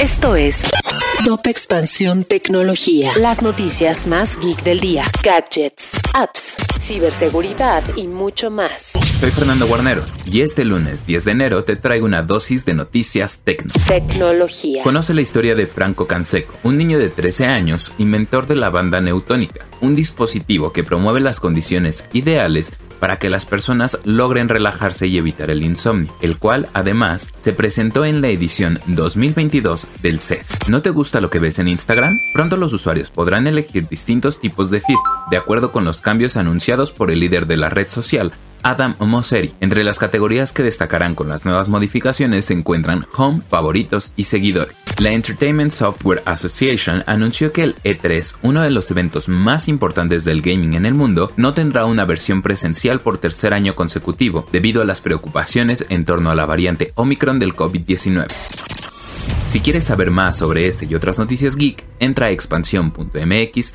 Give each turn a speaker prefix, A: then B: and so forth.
A: Esto es Top Expansión Tecnología. Las noticias más geek del día. Gadgets, apps, ciberseguridad y mucho más.
B: Soy Fernando Guarnero y este lunes 10 de enero te traigo una dosis de noticias tecno.
A: Tecnología.
B: Conoce la historia de Franco Canseco, un niño de 13 años, inventor de la banda Neutónica, un dispositivo que promueve las condiciones ideales para que las personas logren relajarse y evitar el insomnio, el cual además se presentó en la edición 2022 del CES. ¿No te gusta lo que ves en Instagram? Pronto los usuarios podrán elegir distintos tipos de feed de acuerdo con los cambios anunciados por el líder de la red social, Adam Mosseri. Entre las categorías que destacarán con las nuevas modificaciones se encuentran Home, Favoritos y Seguidores. La Entertainment Software Association anunció que el E3, uno de los eventos más importantes del gaming en el mundo, no tendrá una versión presencial por tercer año consecutivo, debido a las preocupaciones en torno a la variante Omicron del COVID-19. Si quieres saber más sobre este y otras noticias geek, entra a expansión.mx